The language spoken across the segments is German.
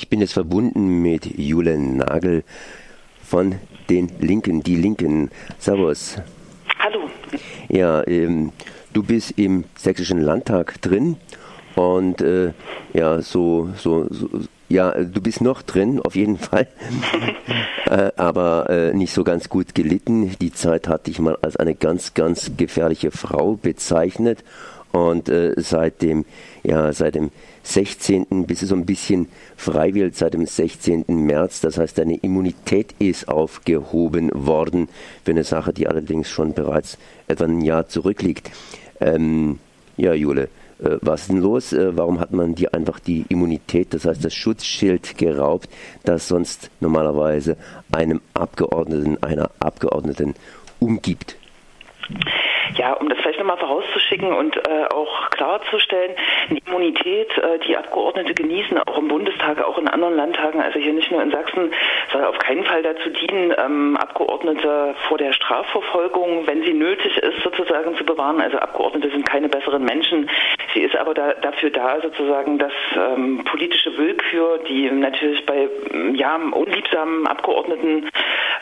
Ich bin jetzt verbunden mit Julen Nagel von den Linken, die Linken. Servus. Hallo. Ja, ähm, du bist im Sächsischen Landtag drin und äh, ja, so, so, so, ja, du bist noch drin, auf jeden Fall, äh, aber äh, nicht so ganz gut gelitten. Die Zeit hat dich mal als eine ganz, ganz gefährliche Frau bezeichnet und äh, seit dem, ja, seit dem 16. bist du so ein bisschen freiwillig seit dem 16. März. Das heißt, deine Immunität ist aufgehoben worden für eine Sache, die allerdings schon bereits etwa ein Jahr zurückliegt. Ähm, ja, Jule, äh, was ist denn los? Äh, warum hat man dir einfach die Immunität, das heißt das Schutzschild geraubt, das sonst normalerweise einem Abgeordneten, einer Abgeordneten umgibt? Ja, um das vielleicht nochmal vorauszuschicken und äh, auch klarzustellen, eine Immunität, äh, die Abgeordnete genießen, auch im Bundestag, auch in anderen Landtagen, also hier nicht nur in Sachsen, soll auf keinen Fall dazu dienen, ähm, Abgeordnete vor der Strafverfolgung, wenn sie nötig ist, sozusagen zu bewahren. Also Abgeordnete sind keine besseren Menschen. Sie ist aber da, dafür da, sozusagen, dass ähm, politische Willkür, die natürlich bei ja, unliebsamen Abgeordneten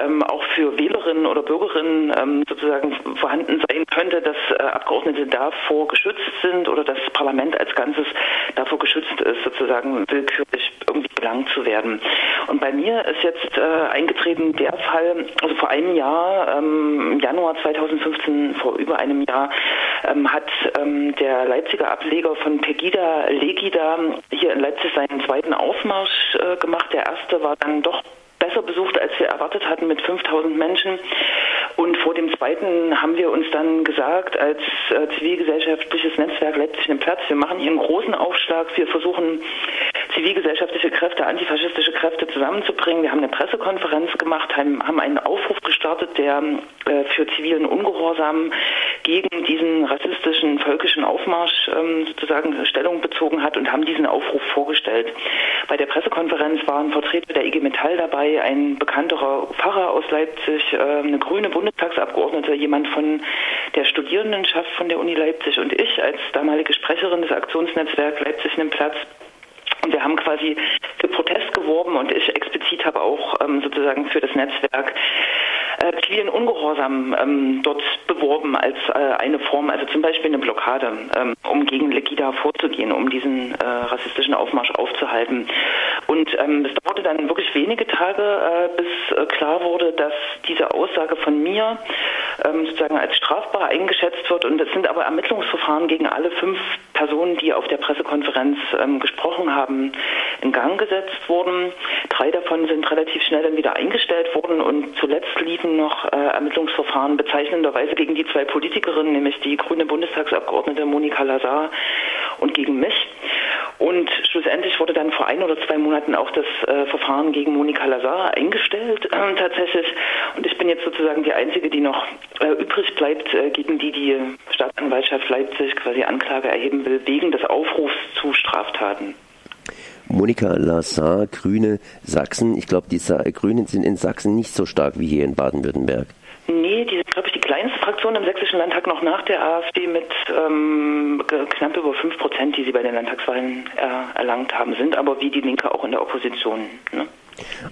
ähm, auch für Wählerinnen oder Bürgerinnen ähm, sozusagen vorhanden sein könnte, dass äh, Abgeordnete davor geschützt sind oder das Parlament als Ganzes davor geschützt ist, sozusagen willkürlich irgendwie belangt zu werden. Und bei mir ist jetzt äh, eingetreten der Fall, also vor einem Jahr, ähm, im Januar 2015, vor über einem Jahr, ähm, hat ähm, der Leipziger Ableger von Pegida Legida hier in Leipzig seinen zweiten Aufmarsch äh, gemacht. Der erste war dann doch besser besucht, als wir erwartet hatten, mit 5000 Menschen. Und vor dem zweiten haben wir uns dann gesagt, als äh, zivilgesellschaftliches Netzwerk Leipzig den Platz, wir machen hier einen großen Aufschlag, wir versuchen zivilgesellschaftliche Kräfte, antifaschistische Kräfte zusammenzubringen. Wir haben eine Pressekonferenz gemacht, haben, einen Aufruf gestartet, der äh, für zivilen Ungehorsam gegen diesen rassistischen, völkischen Aufmarsch ähm, sozusagen Stellung bezogen hat und haben diesen Aufruf vorgestellt. Bei der Pressekonferenz waren Vertreter der IG Metall dabei, ein bekannterer Pfarrer aus Leipzig, äh, eine grüne Bundestagsabgeordnete, jemand von der Studierendenschaft von der Uni Leipzig und ich als damalige Sprecherin des Aktionsnetzwerks Leipzig nimmt Platz und wir haben quasi für Protest geworben und ich explizit habe auch ähm, sozusagen für das Netzwerk äh, zivilen Ungehorsam ähm, dort beworben als äh, eine Form, also zum Beispiel eine Blockade, ähm, um gegen Legida vorzugehen, um diesen äh, rassistischen Aufmarsch aufzuhalten. Und ähm, es dauerte dann wirklich wenige Tage, äh, bis äh, klar wurde, dass diese Aussage von mir ähm, sozusagen als strafbar eingeschätzt wird. Und es sind aber Ermittlungsverfahren gegen alle fünf Personen, die auf der Pressekonferenz ähm, gesprochen haben, in Gang gesetzt worden. Drei davon sind relativ schnell dann wieder eingestellt worden und zuletzt liefen noch äh, Ermittlungsverfahren bezeichnenderweise gegen die zwei Politikerinnen, nämlich die grüne Bundestagsabgeordnete Monika Lazar und gegen mich. Und schlussendlich wurde dann vor ein oder zwei Monaten auch das äh, Verfahren gegen Monika Lazar eingestellt äh, tatsächlich. Und ich bin jetzt sozusagen die Einzige, die noch übrig bleibt, äh, gegen die die Staatsanwaltschaft Leipzig quasi Anklage erheben will, wegen des Aufrufs zu Straftaten. Monika Lazar, Grüne Sachsen. Ich glaube, die Grünen sind in Sachsen nicht so stark wie hier in Baden-Württemberg. Nee, die sind, glaube ich, die kleinste Fraktion im Sächsischen Landtag noch nach der AfD mit ähm, knapp über 5 Prozent, die sie bei den Landtagswahlen äh, erlangt haben, sind aber wie die Linke auch in der Opposition. Ne?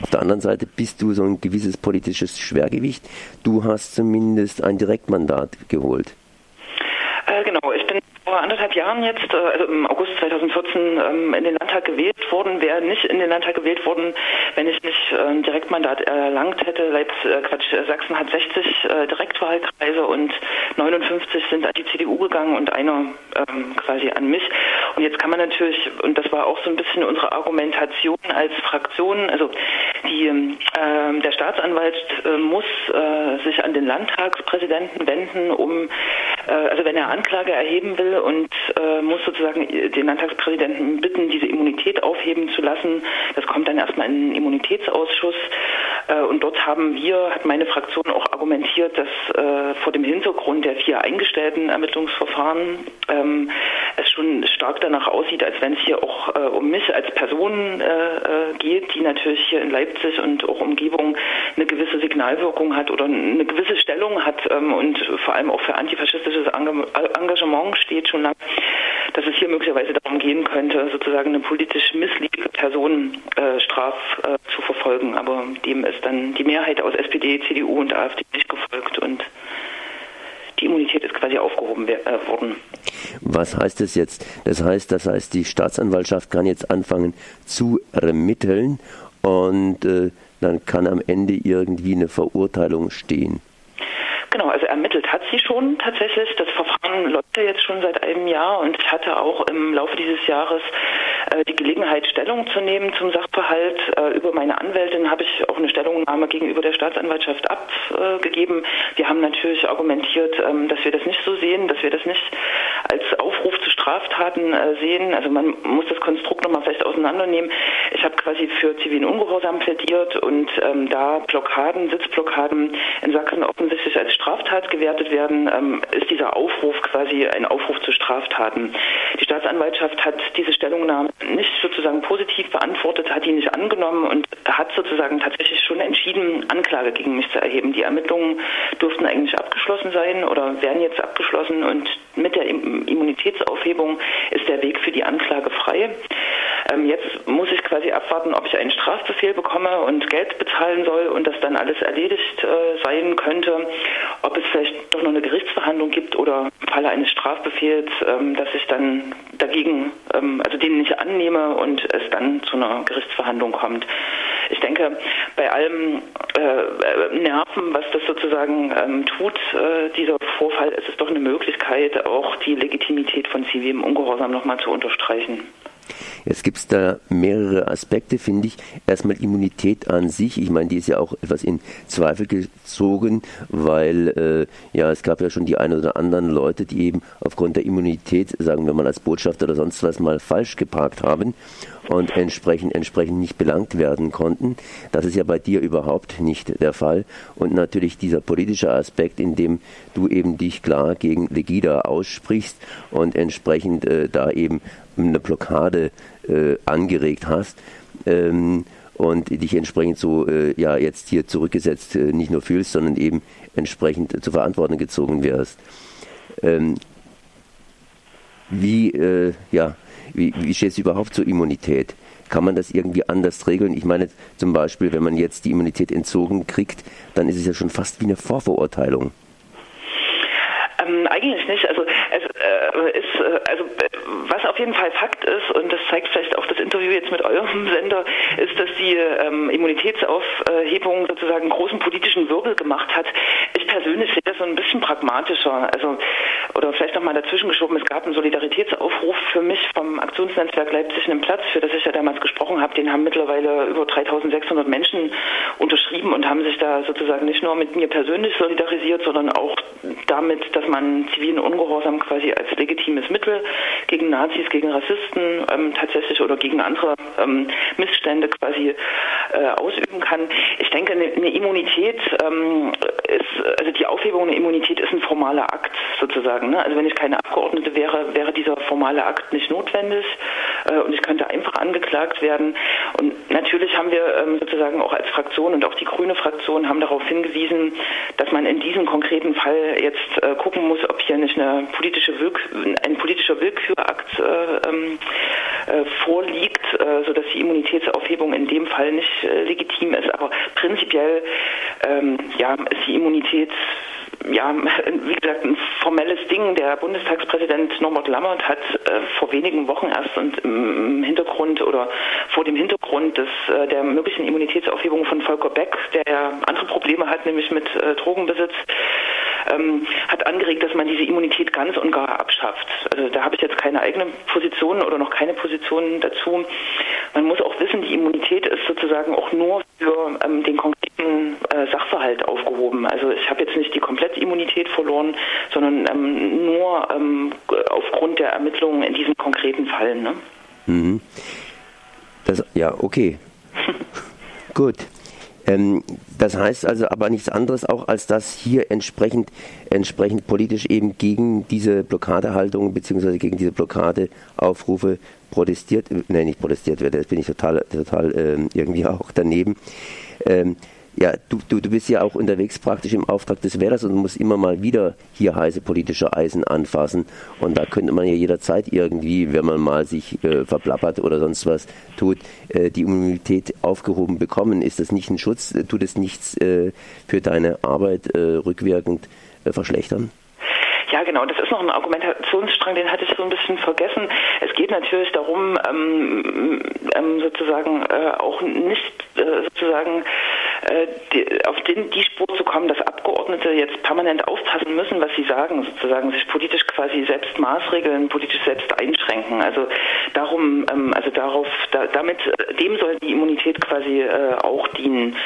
Auf der anderen Seite bist du so ein gewisses politisches Schwergewicht. Du hast zumindest ein Direktmandat geholt. Äh, genau, ich bin vor anderthalb Jahren jetzt, äh, also im August 2014, ähm, in den Landtag gewählt worden. Wäre nicht in den Landtag gewählt worden, wenn ich nicht äh, Direktmandat erlangt hätte. Leipzig, äh, Quatsch, Sachsen hat 60 Direktwahlkreise und 59 sind an die CDU gegangen und einer ähm, quasi an mich. Und jetzt kann man natürlich, und das war auch so ein bisschen unsere Argumentation als Fraktion, also die, äh, der Staatsanwalt äh, muss äh, sich an den Landtagspräsidenten wenden, um, also wenn er Anklage erheben will, und äh, muss sozusagen den Landtagspräsidenten bitten, diese Immunität aufheben zu lassen. Das kommt dann erstmal in den Immunitätsausschuss. Äh, und dort haben wir, hat meine Fraktion auch argumentiert, dass äh, vor dem Hintergrund der vier eingestellten Ermittlungsverfahren ähm, es schon stark danach aussieht, als wenn es hier auch äh, um mich als Person äh, äh, geht, die natürlich hier in Leipzig und auch Umgebung eine gewisse Signalwirkung hat oder eine gewisse Stellung hat ähm, und vor allem auch für antifaschistisches Engagement steht schon lange, dass es hier möglicherweise darum gehen könnte, sozusagen eine politisch missliebige Person äh, straf äh, zu verfolgen. Aber dem ist dann die Mehrheit aus SPD, CDU und AfD nicht gefolgt und die Immunität ist quasi aufgehoben äh, worden. Was heißt das jetzt? Das heißt, das heißt, die Staatsanwaltschaft kann jetzt anfangen zu ermitteln und äh, dann kann am Ende irgendwie eine Verurteilung stehen. Genau, also ermittelt hat sie schon tatsächlich. Das Verfahren läuft ja jetzt schon seit einem Jahr und ich hatte auch im Laufe dieses Jahres äh, die Gelegenheit, Stellung zu nehmen zum Sachverhalt. Äh, über meine Anwältin habe ich auch eine Stellungnahme gegenüber der Staatsanwaltschaft abgegeben. Wir haben natürlich argumentiert, ähm, dass wir das nicht so sehen, dass wir das nicht als Aufruf zu Straftaten äh, sehen. Also man muss das Konstrukt nochmal fest auseinandernehmen. Ich habe quasi für zivilen Ungehorsam plädiert und ähm, da Blockaden, Sitzblockaden in Sachsen offensichtlich als Straftat gewertet werden, ähm, ist dieser Aufruf quasi ein Aufruf zu Straftaten. Die Staatsanwaltschaft hat diese Stellungnahme nicht sozusagen positiv beantwortet, hat die nicht angenommen und hat sozusagen tatsächlich schon entschieden, Anklage gegen mich zu erheben. Die Ermittlungen durften eigentlich abgeschlossen sein oder werden jetzt abgeschlossen und mit der Immunitätsaufhebung ist der Weg für die Anklage frei. Ähm, jetzt muss ich quasi abwarten, ob ich einen Strafbefehl bekomme und Geld bezahlen soll und das dann alles erledigt äh, sein könnte. Ob es vielleicht doch noch eine Gerichtsverhandlung gibt oder im Falle eines Strafbefehls, ähm, dass ich dann dagegen, ähm, also den nicht annehme und es dann zu einer Gerichtsverhandlung kommt. Ich denke, bei allem äh, Nerven, was das sozusagen ähm, tut, äh, dieser Vorfall, ist es doch eine Möglichkeit, auch die Legitimität von zivilem Ungehorsam nochmal zu unterstreichen. Jetzt gibt es da mehrere Aspekte, finde ich. Erstmal Immunität an sich. Ich meine, die ist ja auch etwas in Zweifel gezogen, weil äh, ja es gab ja schon die ein oder anderen Leute, die eben aufgrund der Immunität, sagen wir mal als Botschafter oder sonst was mal falsch geparkt haben und entsprechend, entsprechend nicht belangt werden konnten. Das ist ja bei dir überhaupt nicht der Fall. Und natürlich dieser politische Aspekt, in dem du eben dich klar gegen Legida aussprichst und entsprechend äh, da eben eine Blockade äh, angeregt hast. Ähm, und dich entsprechend so äh, ja jetzt hier zurückgesetzt äh, nicht nur fühlst, sondern eben entsprechend zur Verantwortung gezogen wirst. Ähm, wie äh, ja wie, wie steht es überhaupt zur Immunität? Kann man das irgendwie anders regeln? Ich meine zum Beispiel, wenn man jetzt die Immunität entzogen kriegt, dann ist es ja schon fast wie eine Vorverurteilung. Ähm, eigentlich nicht. Also es äh, ist äh, also was auf jeden Fall Fakt ist und das zeigt vielleicht auch das Interview jetzt mit eurem Sender, ist, dass die ähm, Immunitätsaufhebung sozusagen großen politischen Wirbel gemacht hat. Ich persönlich sehe das so ein bisschen pragmatischer. Also oder vielleicht noch mal dazwischen geschoben. Es gab einen Solidaritätsaufruf für mich vom Aktionsnetzwerk Leipzig einen Platz, für das ich ja damals gesprochen habe. Den haben mittlerweile über 3.600 Menschen unterschrieben und haben sich da sozusagen nicht nur mit mir persönlich solidarisiert, sondern auch damit, dass man zivilen Ungehorsam quasi als legitimes Mittel gegen Nazis, gegen Rassisten ähm, tatsächlich oder gegen andere ähm, Missstände quasi äh, ausüben kann. Ich denke, eine, eine Immunität ähm, ist, also die Aufhebung einer Immunität ist ein formaler Akt sozusagen. Ne? Also wenn ich keine Abgeordnete wäre, wäre dieser formale Akt nicht notwendig äh, und ich könnte einfach angeklagt werden. Und natürlich haben wir ähm, sozusagen auch als Fraktion und auch die grüne Fraktion haben darauf hingewiesen, dass man in diesem konkreten Fall jetzt äh, gucken muss, ob hier nicht eine politische Willk ein politischer Willkürakt äh, ähm, äh, vorliegt, äh, sodass die Immunitätsaufhebung in dem Fall nicht äh, legitim ist. Aber prinzipiell ähm, ja, ist die Immunität ja, wie gesagt, ein formelles Ding. Der Bundestagspräsident Norbert Lammert hat äh, vor wenigen Wochen erst und im Hintergrund oder vor dem Hintergrund des, äh, der möglichen Immunitätsaufhebung von Volker Beck, der ja andere Probleme hat, nämlich mit äh, Drogenbesitz, ähm, hat angeregt, dass man diese Immunität ganz und gar abschafft. Also da habe ich jetzt keine eigene Position oder noch keine Position dazu. Man muss auch wissen, die Immunität ist sozusagen auch nur für ähm, den äh, Sachverhalt aufgehoben. Also ich habe jetzt nicht die komplette Immunität verloren, sondern ähm, nur ähm, aufgrund der Ermittlungen in diesen konkreten Fallen. Ne? Mhm. Das, ja, okay. Gut. Ähm, das heißt also aber nichts anderes auch, als dass hier entsprechend, entsprechend politisch eben gegen diese Blockadehaltung bzw. gegen diese Blockadeaufrufe protestiert, nein, nicht protestiert wird, das bin ich total, total ähm, irgendwie auch daneben. Ja, du, du, du bist ja auch unterwegs praktisch im Auftrag des Wählers und musst immer mal wieder hier heiße politische Eisen anfassen. Und da könnte man ja jederzeit irgendwie, wenn man mal sich äh, verplappert oder sonst was tut, äh, die Immunität aufgehoben bekommen. Ist das nicht ein Schutz? Tut es nichts äh, für deine Arbeit äh, rückwirkend äh, verschlechtern? Ja, genau. Das ist noch ein Argumentationsstrang, den hatte ich so ein bisschen vergessen. Es geht natürlich darum, ähm, ähm, sozusagen äh, auch nicht äh, sozusagen die, auf den, die Spur zu kommen, dass Abgeordnete jetzt permanent aufpassen müssen, was sie sagen, sozusagen sich politisch quasi selbst maßregeln, politisch selbst einschränken. Also darum, ähm, also darauf, da, damit, äh, dem soll die Immunität quasi äh, auch dienen.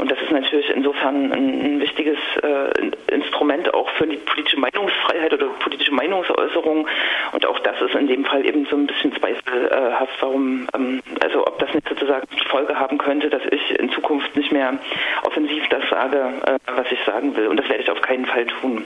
Und das ist natürlich insofern ein, ein wichtiges äh, Instrument auch für die politische Meinungsfreiheit oder politische Meinungsäußerung. Und auch das ist in dem Fall eben so ein bisschen zweifelhaft, warum, ähm, also ob das nicht sozusagen Folge haben könnte, dass ich in Zukunft nicht mehr offensiv das sage, äh, was ich sagen will. Und das werde ich auf keinen Fall tun.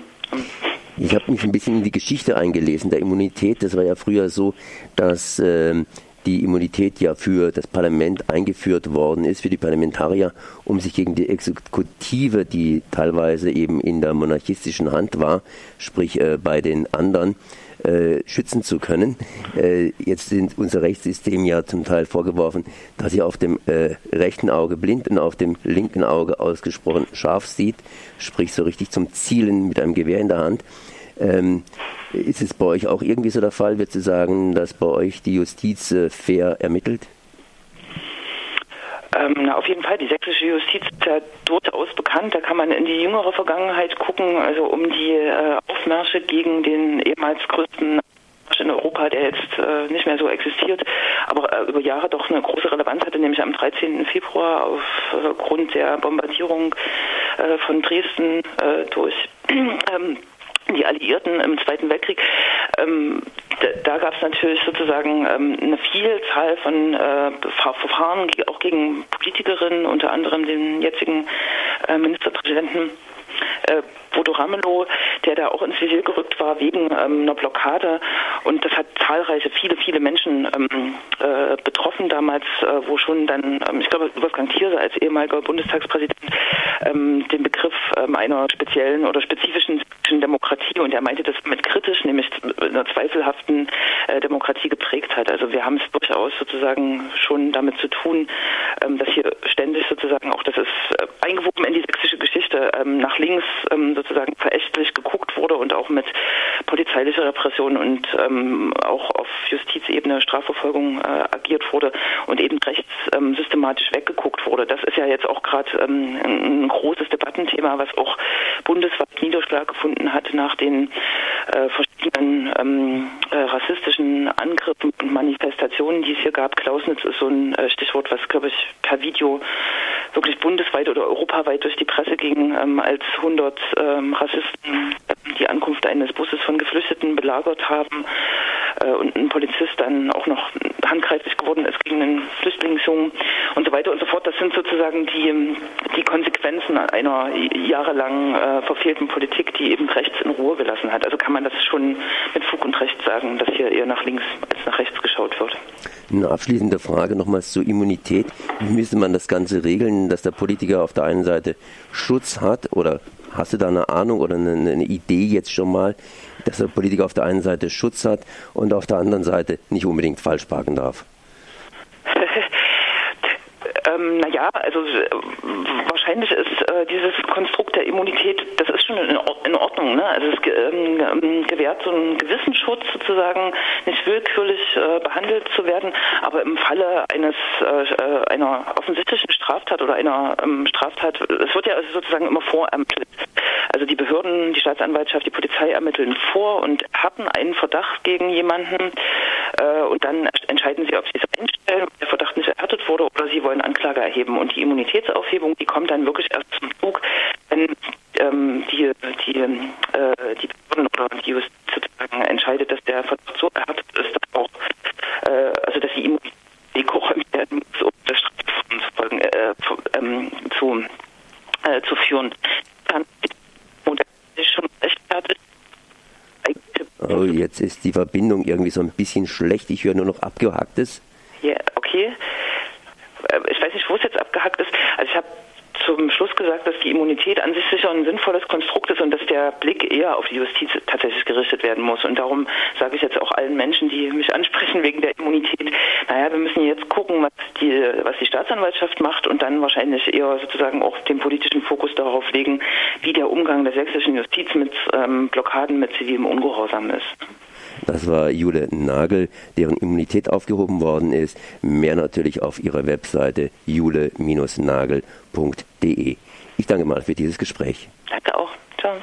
Ich habe mich ein bisschen in die Geschichte eingelesen der Immunität. Das war ja früher so, dass äh, die Immunität ja für das Parlament eingeführt worden ist, für die Parlamentarier, um sich gegen die Exekutive, die teilweise eben in der monarchistischen Hand war, sprich äh, bei den anderen, äh, schützen zu können. Äh, jetzt sind unser Rechtssystem ja zum Teil vorgeworfen, dass sie auf dem äh, rechten Auge blind und auf dem linken Auge ausgesprochen scharf sieht, sprich so richtig zum Zielen mit einem Gewehr in der Hand. Ähm, ist es bei euch auch irgendwie so der Fall, wird zu sagen, dass bei euch die Justiz äh, fair ermittelt? Ähm, na, auf jeden Fall, die sächsische Justiz ist ja durchaus bekannt. Da kann man in die jüngere Vergangenheit gucken, also um die äh, Aufmärsche gegen den ehemals größten in Europa, der jetzt äh, nicht mehr so existiert, aber äh, über Jahre doch eine große Relevanz hatte, nämlich am 13. Februar aufgrund äh, der Bombardierung äh, von Dresden äh, durch ähm, die Alliierten im Zweiten Weltkrieg, ähm, da, da gab es natürlich sozusagen ähm, eine Vielzahl von äh, Verfahren, auch gegen Politikerinnen, unter anderem den jetzigen äh, Ministerpräsidenten äh, Bodo Ramelow, der da auch ins Visier gerückt war wegen ähm, einer Blockade. Und das hat zahlreiche, viele, viele Menschen ähm, äh, betroffen damals, äh, wo schon dann, ähm, ich glaube, Wolfgang Thierse als ehemaliger Bundestagspräsident ähm, den Begriff ähm, einer speziellen oder spezifischen Demokratie und er meinte das mit kritisch, nämlich einer zweifelhaften äh, Demokratie geprägt hat. Also wir haben es durchaus sozusagen schon damit zu tun, ähm, dass hier ständig sozusagen auch, das ist äh, eingewoben in die sächsische Geschichte, nach links ähm, sozusagen verächtlich geguckt wurde und auch mit polizeilicher Repression und ähm, auch auf Justizebene Strafverfolgung äh, agiert wurde und eben rechts ähm, systematisch weggeguckt wurde. Das ist ja jetzt auch gerade ähm, ein großes Debattenthema, was auch bundesweit Niederschlag gefunden hat nach den äh, verschiedenen ähm, äh, rassistischen Angriffen und Manifestationen, die es hier gab. Klausnitz ist so ein äh, Stichwort, was, glaube ich, per Video wirklich bundesweit oder europaweit durch die Presse ging, ähm, als 100 ähm, Rassisten die Ankunft eines Busses von Geflüchteten belagert haben äh, und ein Polizist dann auch noch handgreiflich geworden ist gegen einen Flüchtlingsjungen und so weiter und so fort. Das sind sozusagen die, die Konsequenzen einer jahrelang äh, verfehlten Politik, die eben rechts in Ruhe gelassen hat. Also kann man das schon mit Fug und Recht sagen, dass hier eher nach links als nach rechts geschaut wird. Eine abschließende Frage nochmals zur Immunität. Wie müsste man das Ganze regeln, dass der Politiker auf der einen Seite Schutz hat oder hast du da eine Ahnung oder eine, eine Idee jetzt schon mal, dass der Politiker auf der einen Seite Schutz hat und auf der anderen Seite nicht unbedingt falsch parken darf? Ähm, naja, also äh, wahrscheinlich ist äh, dieses Konstrukt der Immunität, das ist schon in, in Ordnung. Ne? Also es ähm, ähm, gewährt so einen gewissen Schutz sozusagen, nicht willkürlich äh, behandelt zu werden, aber im Falle eines äh, äh einer offensichtlichen Straftat oder einer ähm, Straftat, es wird ja sozusagen immer vorermittelt. Also die Behörden, die Staatsanwaltschaft, die Polizei ermitteln vor und hatten einen Verdacht gegen jemanden äh, und dann entscheiden sie, ob sie es einstellen, ob der Verdacht nicht erhärtet wurde oder sie wollen Anklage erheben. Und die Immunitätsaufhebung, die kommt dann wirklich erst zum Zug, wenn ähm, die, die, äh, die Behörden oder die Justiz sozusagen entscheidet, dass der Verdacht so erhärtet ist, dass auch, äh, also dass die Immunität geräumt werden muss, um das Strafverfahren äh, zu, ähm, zu, äh, zu führen. Dann. Oh, jetzt ist die Verbindung irgendwie so ein bisschen schlecht. Ich höre nur noch abgehacktes. Ja, okay. Äh, ich weiß nicht, wo es jetzt abgehackt ist. Also ich habe zum Schluss gesagt, dass die Immunität an sich sicher ein sinnvolles Konstrukt ist und dass der Blick eher auf die Justiz tatsächlich gerichtet werden muss. Und darum sage ich jetzt auch allen Menschen, die mich ansprechen wegen der Immunität, naja, wir müssen jetzt gucken, was die, was die Staatsanwaltschaft macht und dann wahrscheinlich eher sozusagen auch den politischen Fokus darauf legen, wie der Umgang der sächsischen Justiz mit ähm, Blockaden mit zivilem Ungehorsam ist. Das war Jule Nagel, deren Immunität aufgehoben worden ist. Mehr natürlich auf ihrer Webseite jule-nagel.de. Ich danke mal für dieses Gespräch. Danke auch. Ciao.